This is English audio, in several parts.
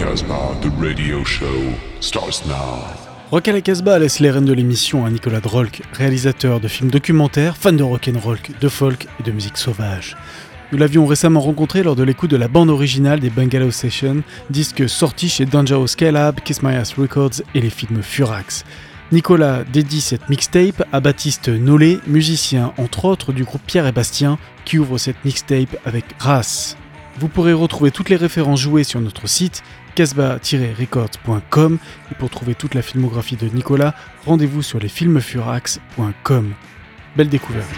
Casbah, the radio show, starts now. Rock à la Casbah laisse les rênes de l'émission à Nicolas Drolk, réalisateur de films documentaires, fan de rock'n'roll, de folk et de musique sauvage? Nous l'avions récemment rencontré lors de l'écoute de la bande originale des Bungalow Sessions, disque sorti chez Dangerous Scalab, Kiss My Ass Records et les films Furax. Nicolas dédie cette mixtape à Baptiste Nollet, musicien entre autres du groupe Pierre et Bastien, qui ouvre cette mixtape avec Race. Vous pourrez retrouver toutes les références jouées sur notre site casbah-records.com et pour trouver toute la filmographie de Nicolas, rendez-vous sur lesfilmsfurax.com. Belle découverte.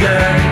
The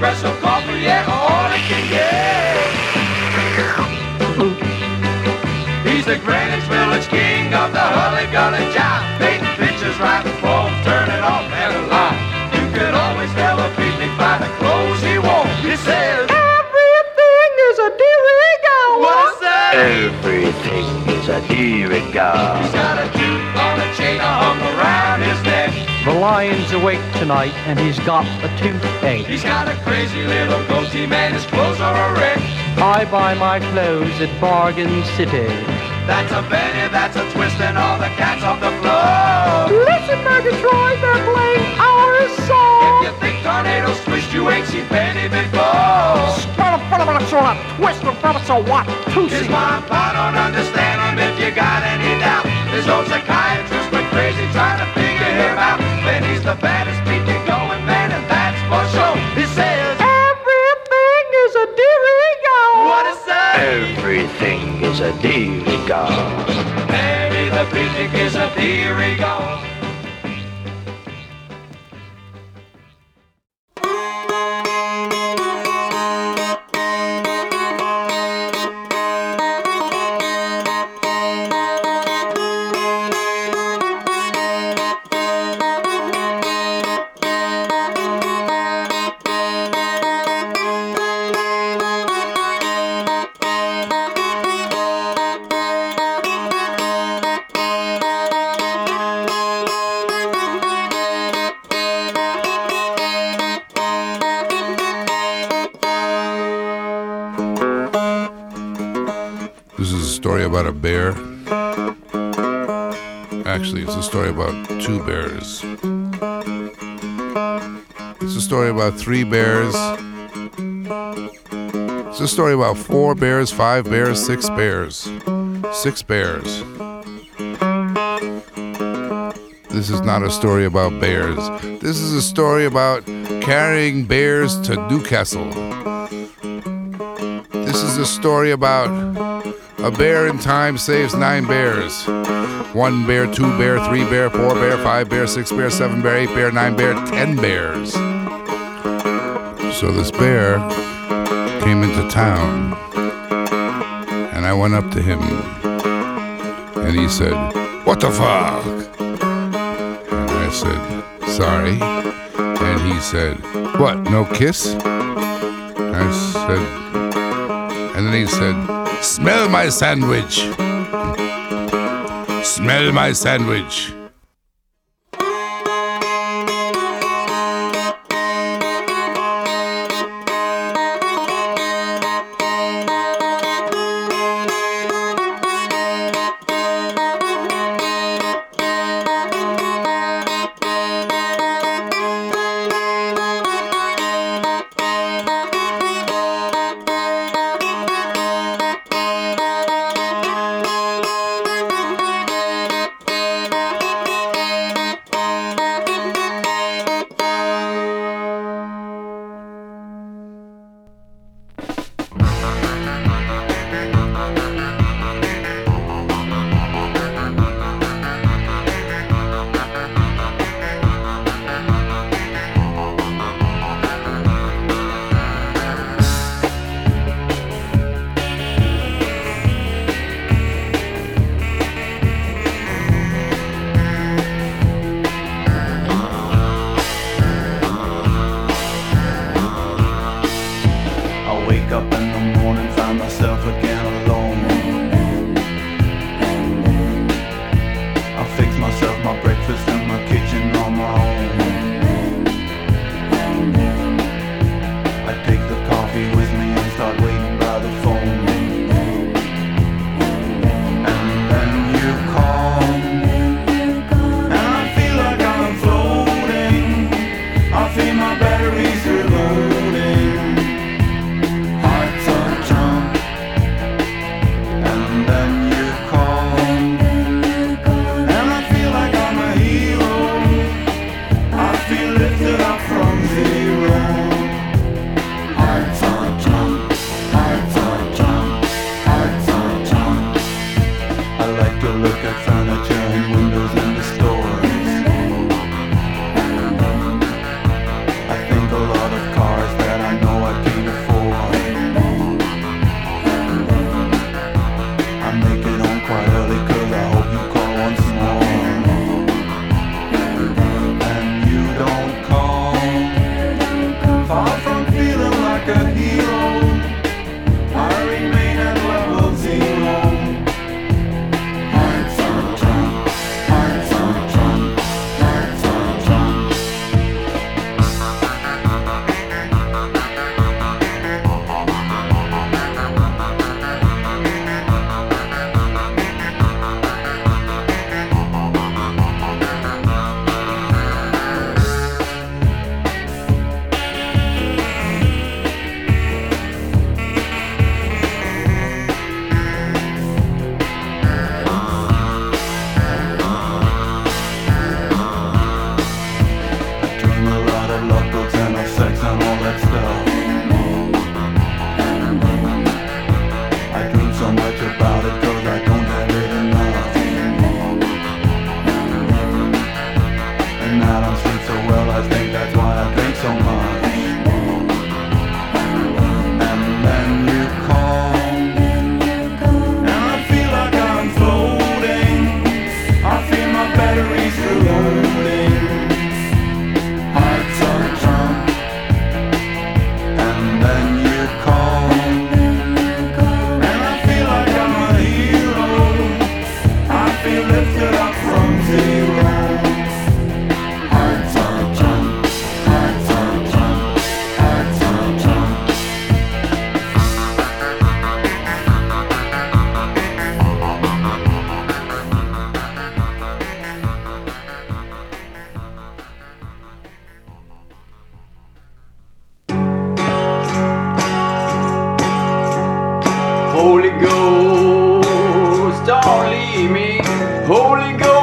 espresso coffee, yeah, all he can get. He's the Greenwich Village king of the Hully Gully Lion's awake tonight and he's got a toothache. He's got a crazy little goatee man, his clothes are a wreck. I buy my clothes at Bargain City. That's a Benny, that's a twist, and all the cats off the floor. Listen, Murgatroyd, they're playing our song. If you think tornadoes twist, you ain't seen Benny before. Twist of so what? His mom, I don't understand him if you got any doubt. His old psychiatrist went crazy trying to figure him out. But he's the baddest speaking going man, and that's for sure. He says, Everything is a dirigo. What is that? Everything is a dirigo. Benny the picnic is a dirigo. This story about a bear. Actually, it's a story about two bears. It's a story about three bears. It's a story about four bears, five bears, six bears. Six bears. This is not a story about bears. This is a story about carrying bears to Newcastle. This is a story about a bear in time saves nine bears. One bear, two bear, three bear, four bear, five bear, six bear, seven bear, eight bear, nine bear, ten bears. So this bear came into town, and I went up to him, and he said, What the fuck? And I said, Sorry. And he said, What, no kiss? I said, and then he said, Smell my sandwich. Smell my sandwich. Can't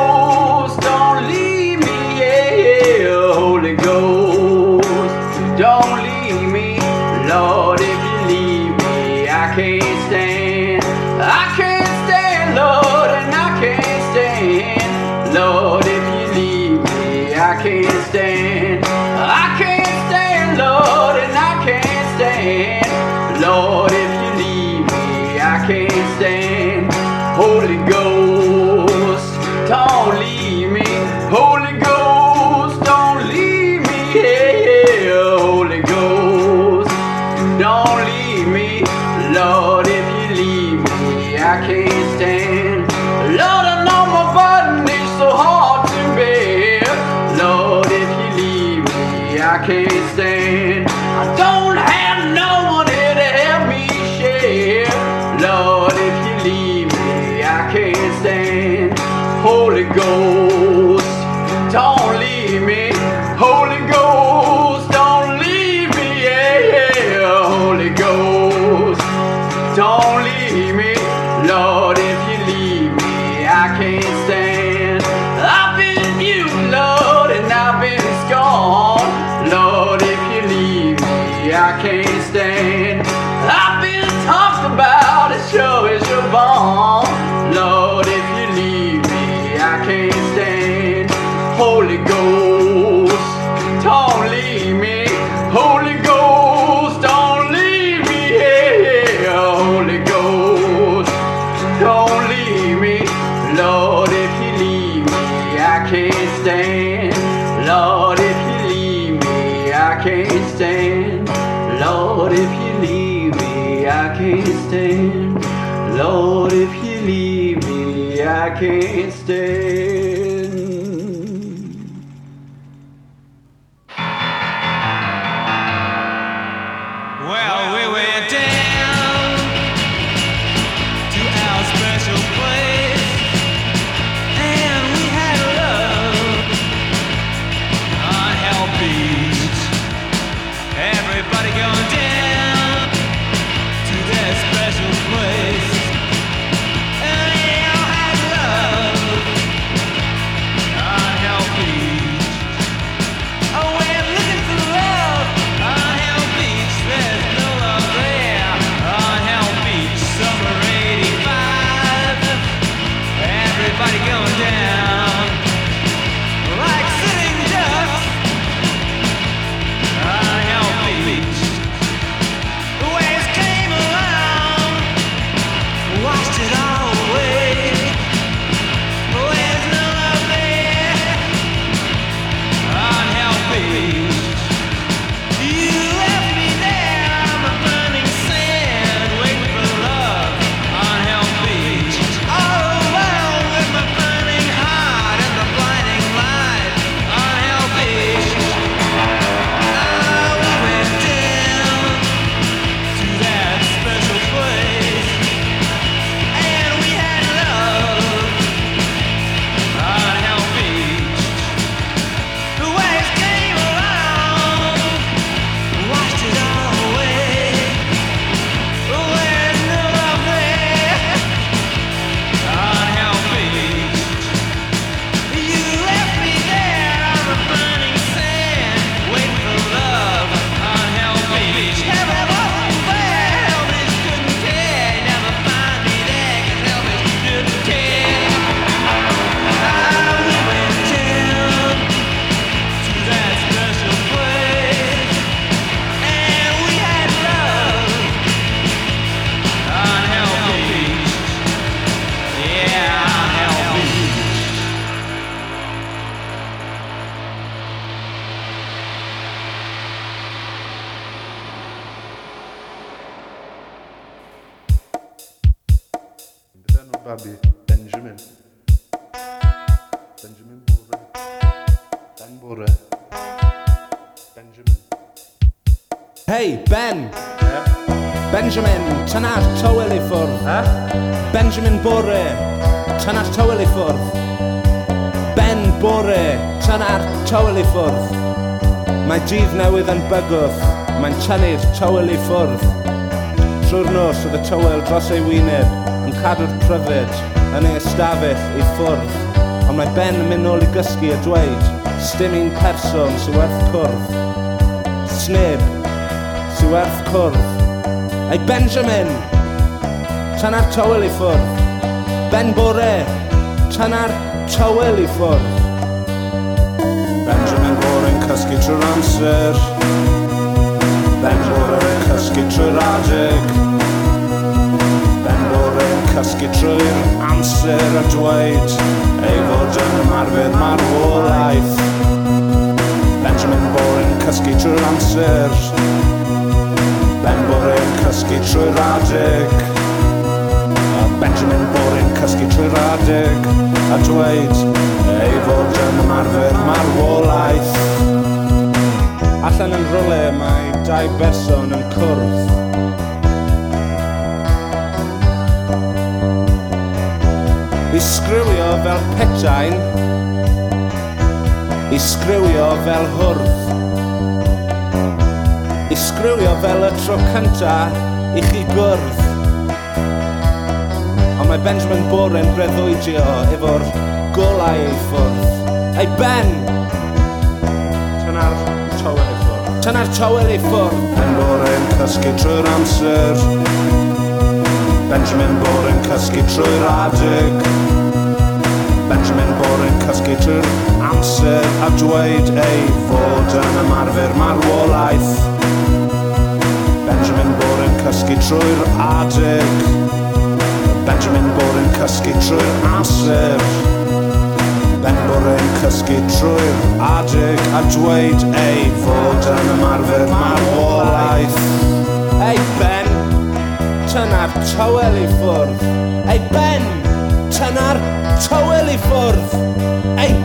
stay. tywel i ffwrdd. Mae dydd newydd yn bygwth, mae'n tynnu'r tywel i ffwrdd. Trwy'r nos oedd y tywel dros ei wyneb yn cadw'r pryfed yn ei ystafell i ffwrdd. Ond mae Ben yn mynd nôl i gysgu a dweud, stym un person sy'n werth cwrdd. Sneb sy'n werth cwrdd. Ei Benjamin, tan ar tywel i ffwrdd. Ben Bore, tan ar tywel i ffwrdd. Benjamin Bore yn cysgu trwy'r amser. Ben Bore yn cysgu trwy'r adeg. Ben Bore yn cysgu trwy'r amser a dweud Ei fod yn ymarfer marwolaeth Benjamin Bore yn cysgu trwy'r amser. Ben Bore yn cysgu trwy'r adeg. A Benjamin Bore yn cysgu trwy'r adeg A dweud ei fod yn ymarfer marwolaeth Allan yn rwle mae dau berson yn cwrdd. I sgriwio fel petain. I sgriwio fel hwrdd. I sgriwio fel y tro cynta i chi gwrdd. Ond mae Benjamin Bore'n breddwydio efo'r golau ei ffwrdd. Ei ben! Tyna'r tywel ei ffwrdd. Tyna'r tywel ei ffwrdd. Ben Boren cysgu trwy'r amser. Benjamin Boren cysgu trwy'r adeg. Benjamin Boren cysgu trwy'r amser a dweud ei fod yn ymarfer marwolaeth. Benjamin Boren cysgu trwy'r adeg. Benjamin Boren cysgu trwy'r amser. Ben bod ein cysgu trwy'r adeg a dweud ei fod yn ymarfer marwolaeth Ei Ben, tyna'r tywel i ffwrdd. Ei Ben, tyna'r tywel i ffwrdd. Ei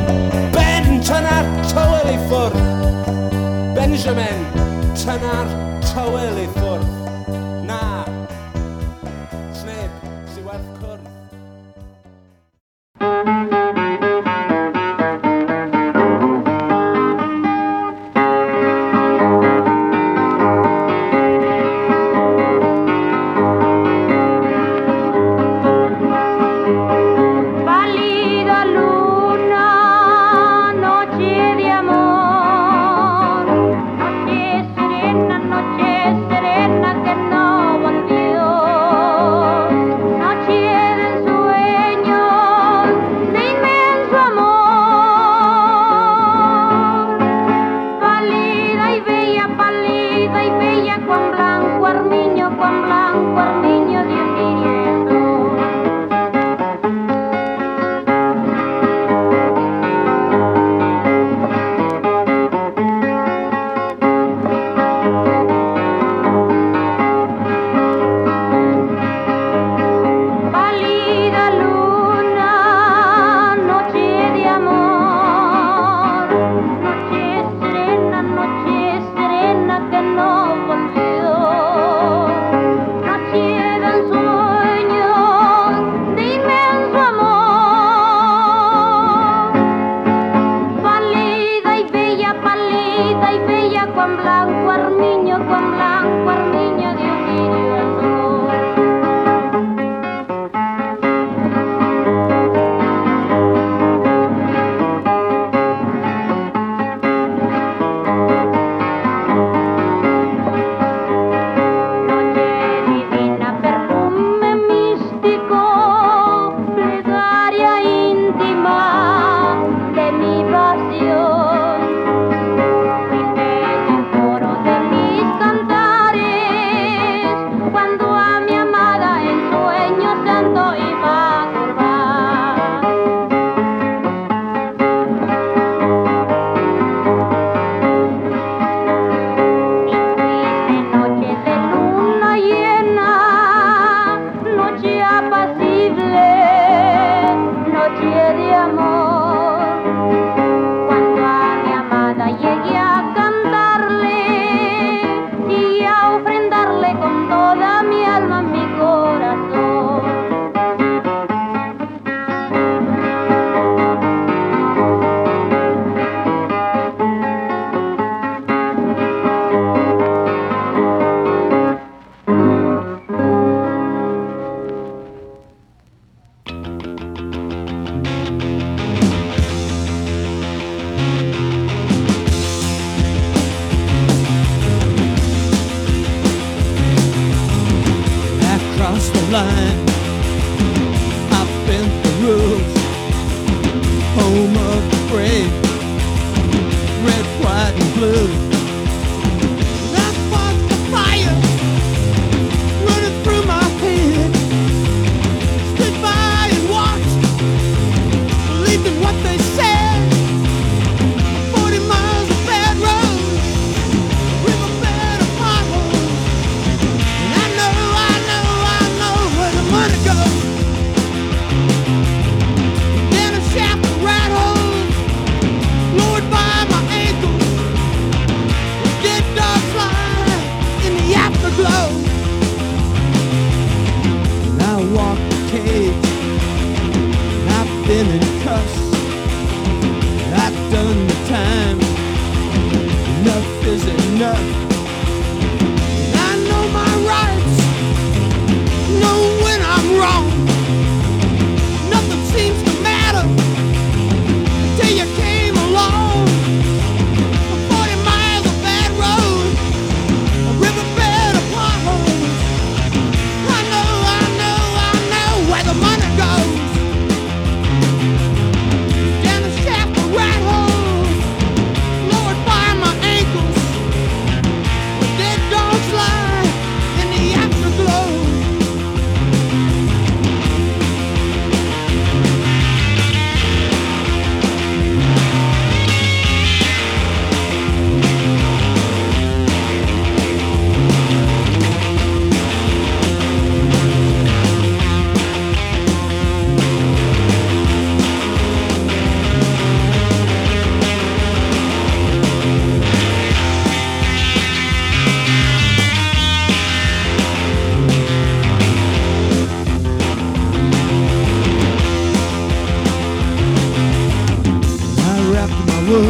I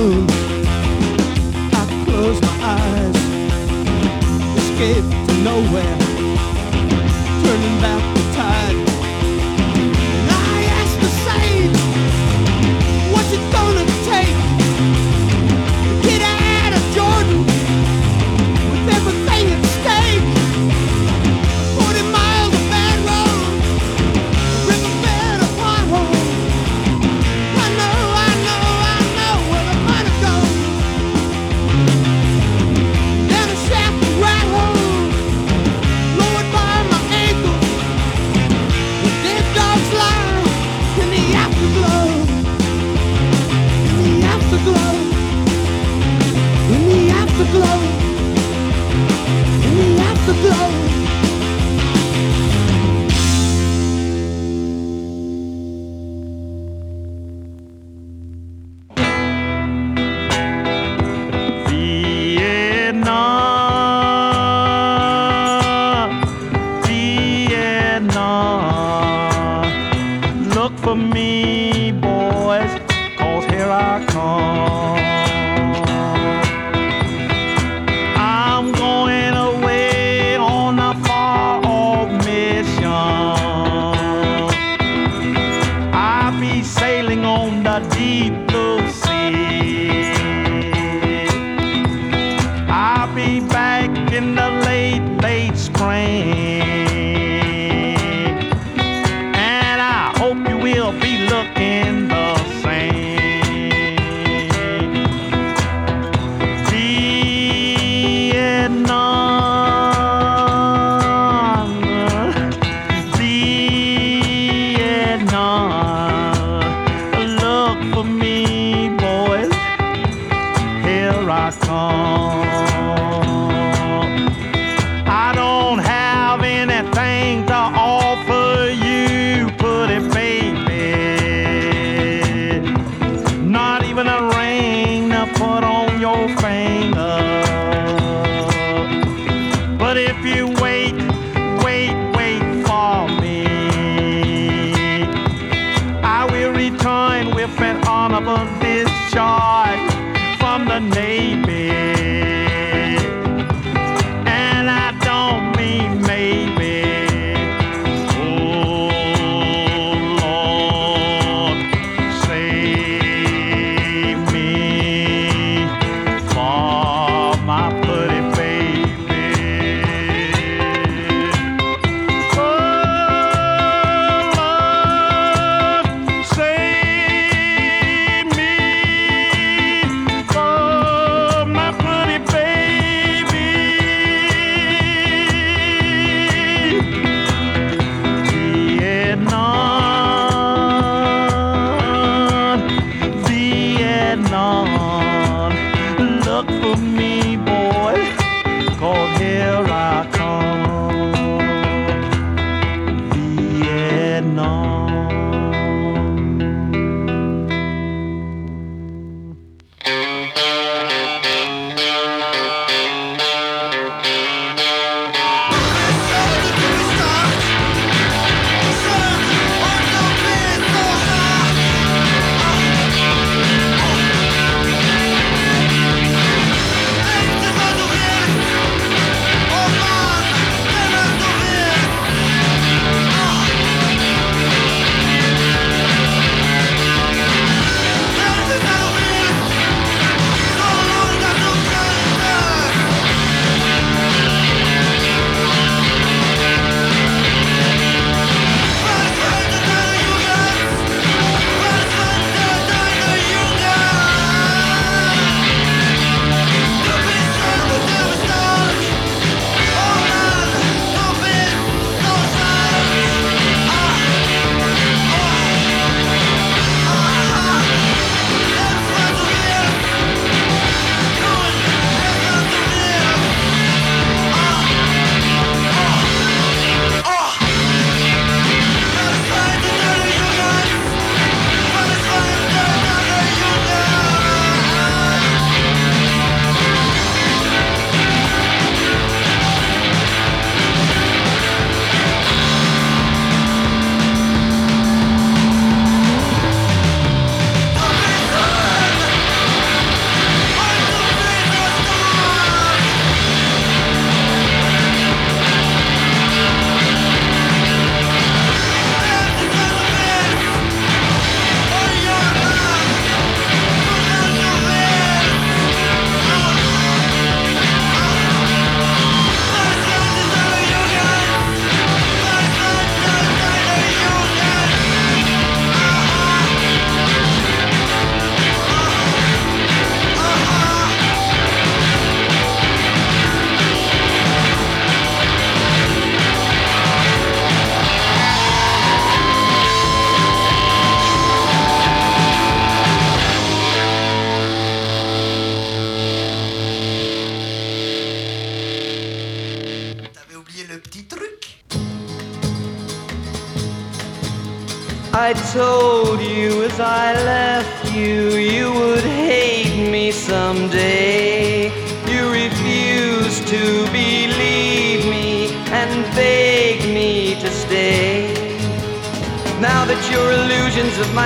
close my eyes. escape to nowhere.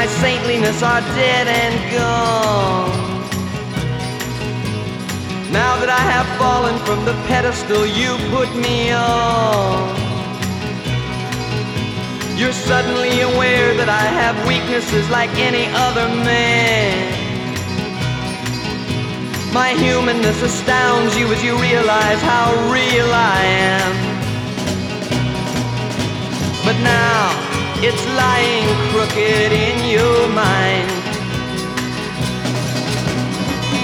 My saintliness are dead and gone. Now that I have fallen from the pedestal you put me on. You're suddenly aware that I have weaknesses like any other man. My humanness astounds you as you realize how real I am. But now it's lying crooked in your mind.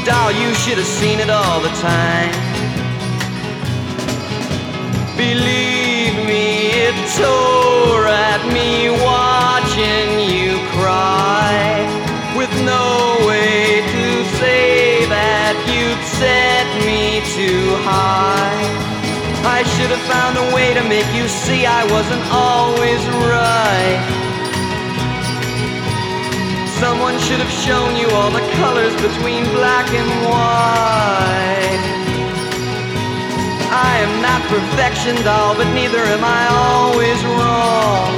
Doll, you should have seen it all the time. Believe me, it tore at me watching you cry. With no way to say that you'd set me too high. Have found a way to make you see I wasn't always right. Someone should have shown you all the colors between black and white. I am not perfection, doll, but neither am I always wrong.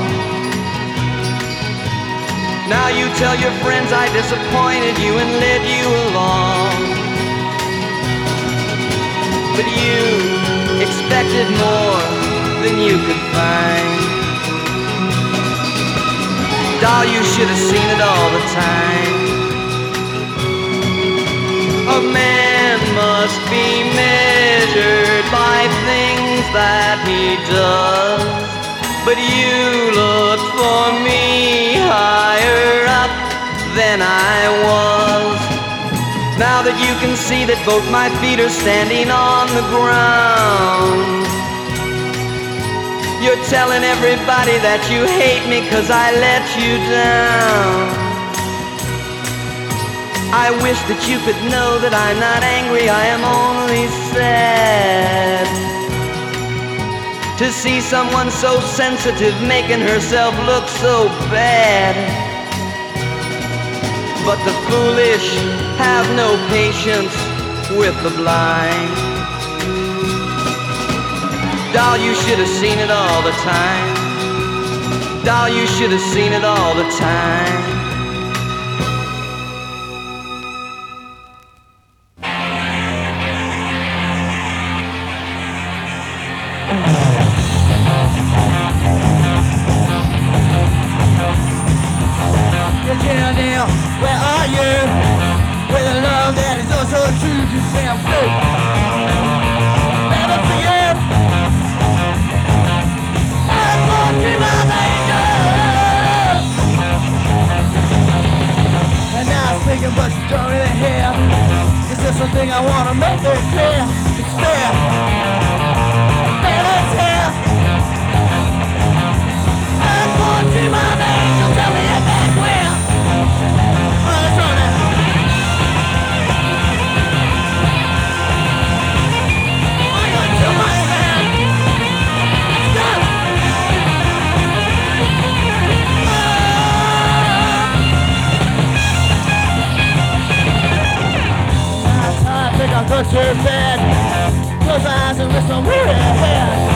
Now you tell your friends I disappointed you and led you along. But you expected more than you could find. Doll, you should have seen it all the time. A man must be measured by things that he does. But you looked for me higher up than I was. Now that you can see that both my feet are standing on the ground. You're telling everybody that you hate me cause I let you down. I wish that you could know that I'm not angry, I am only sad. To see someone so sensitive making herself look so bad. But the foolish have no patience with the blind. Doll, you should have seen it all the time. Doll, you should have seen it all the time. Where are you? With a love that is also so true, damn good. Never forget. Gonna be my angel. And now I'm thinking, but you don't really hear. Is there something I wanna make it clear? It's fair. Go to bed. Close eyes and listen hell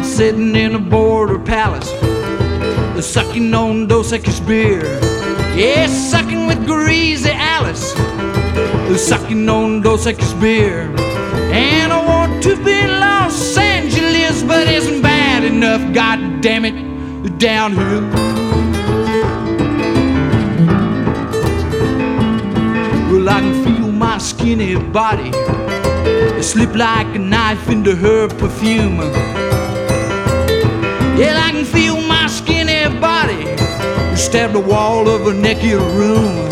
sitting in a border palace, uh, sucking on Dos Equis beer. Yeah, sucking with greasy Alice, uh, sucking on Dos Equis beer. And I want to be Los Angeles, but isn't bad enough. God damn it, down downhill. Well, I can feel my skinny body uh, slip like a knife into her perfume. Yeah, I can feel my skinny body stab the wall of a naked room.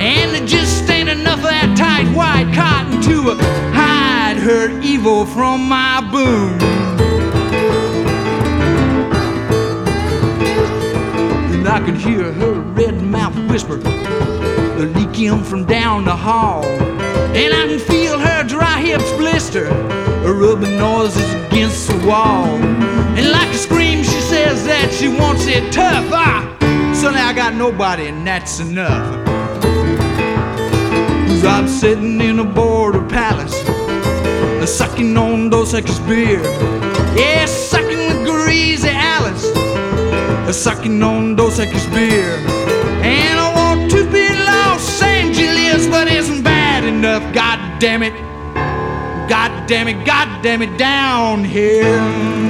And it just ain't enough of that tight white cotton to hide her evil from my boom. And I can hear her red mouth whisper, leaking from down the hall. And I can feel her dry hips blister, rubbing noises against the wall. That she wants it tough. Ah, suddenly I got nobody, and that's enough. Cause I'm sitting in a border palace, sucking on Dos Equis beer. Yeah, sucking with greasy Alice, sucking on Dos Equis beer. And I want to be Los Angeles, but isn't bad enough. God damn it. God damn it, God damn it, down here.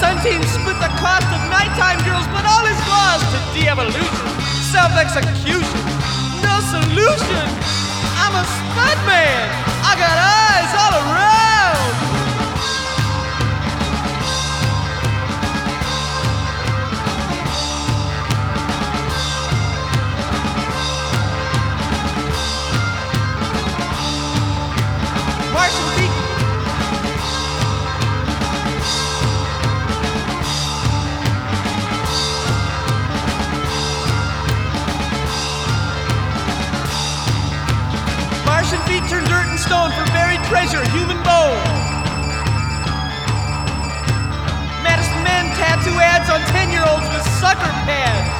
Father-son team split the cost of nighttime girls, but all is lost to de-evolution, self-execution, no solution. I'm a stud man. I got eyes all around. Stone for buried treasure, human bone. Madison men tattoo ads on 10 year olds with sucker pads.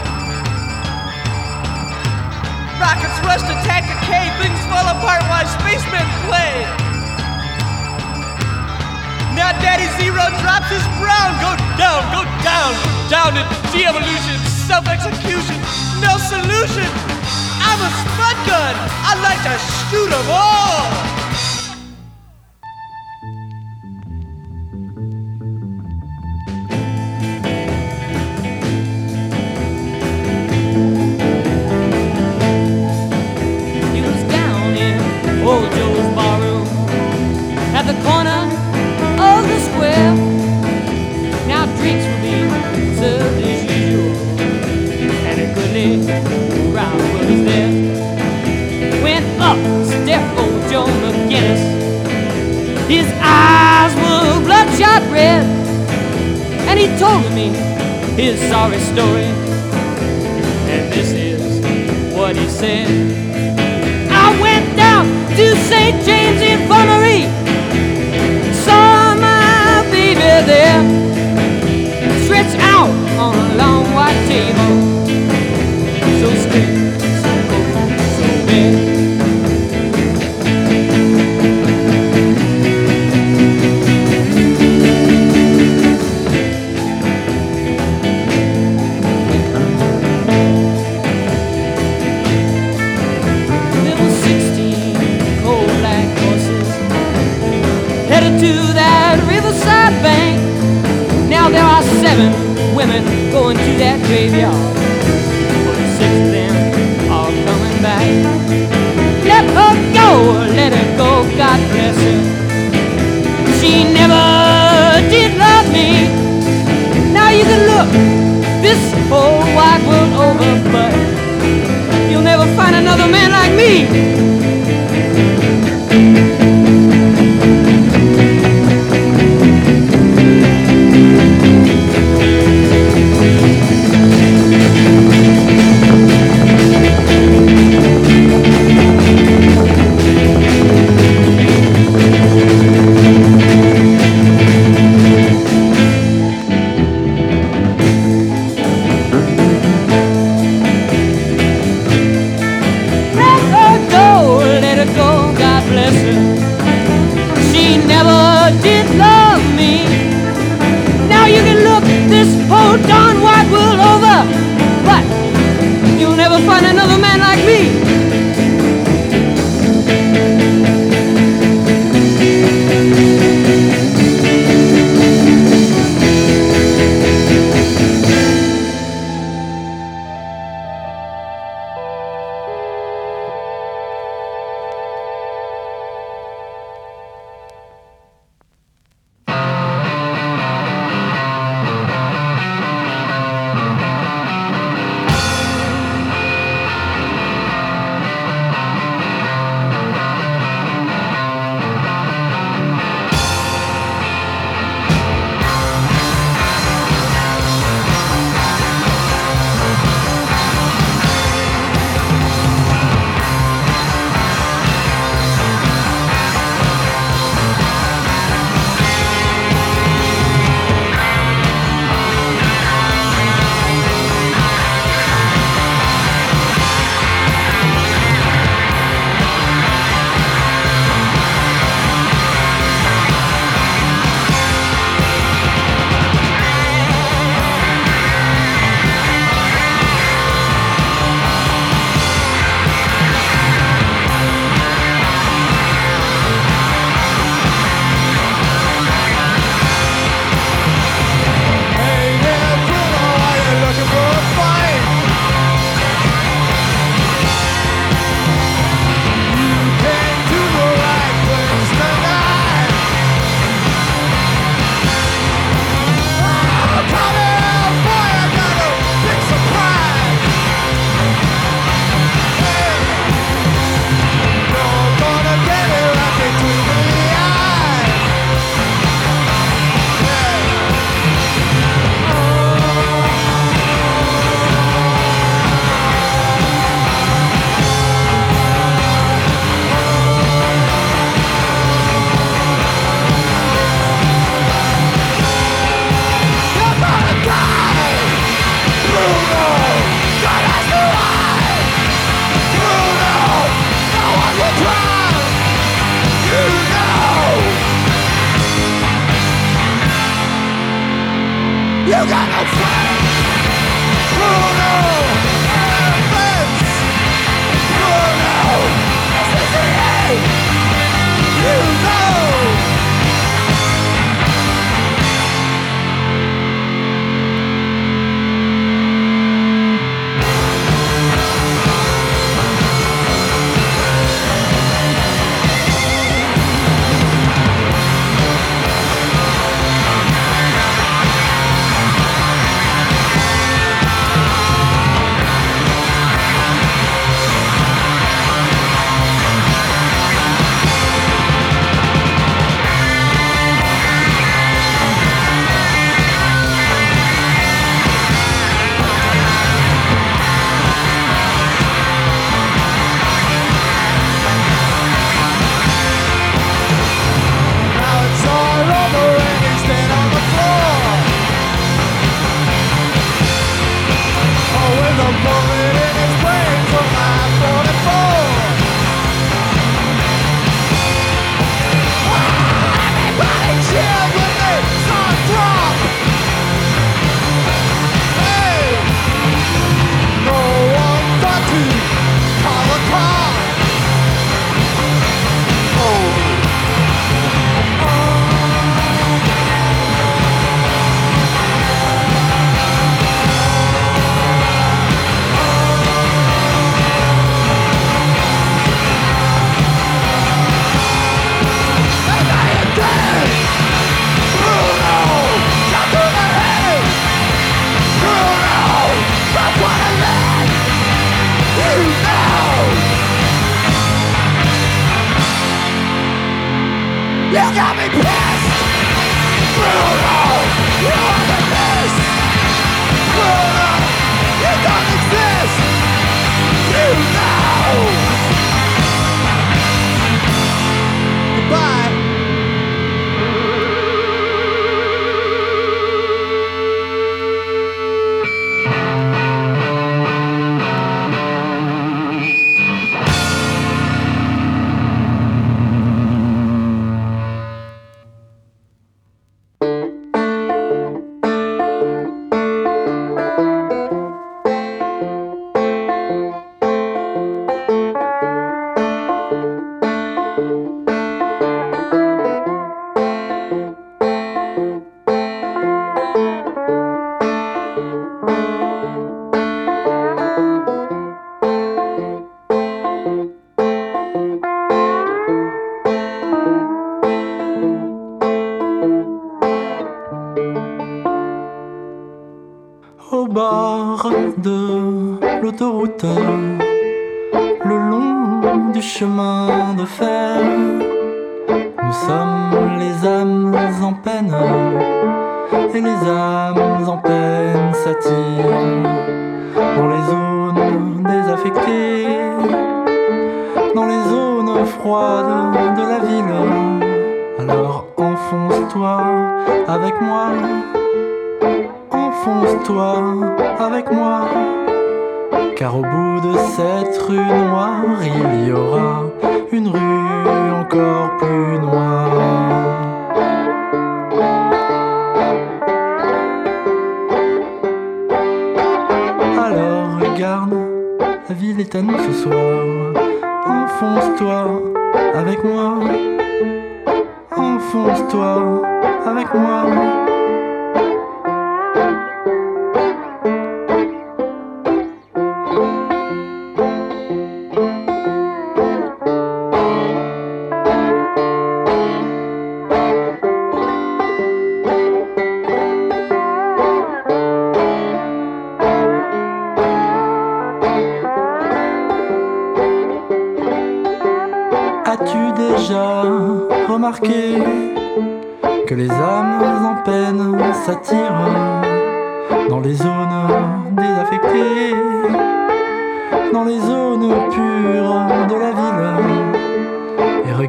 Rockets rush to a cave, things fall apart while spacemen play. Now Daddy Zero drops his brown. Go down, go down, down to de-evolution, self-execution, no solution. I'm a spud gun. I like to shoot 'em all. Told me his sorry story. And this is what he said. I went down to St. James Infirmary. Saw my baby there, stretched out on a long white table. going to that graveyard.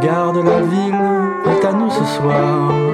Regarde, la ville est à nous ce soir.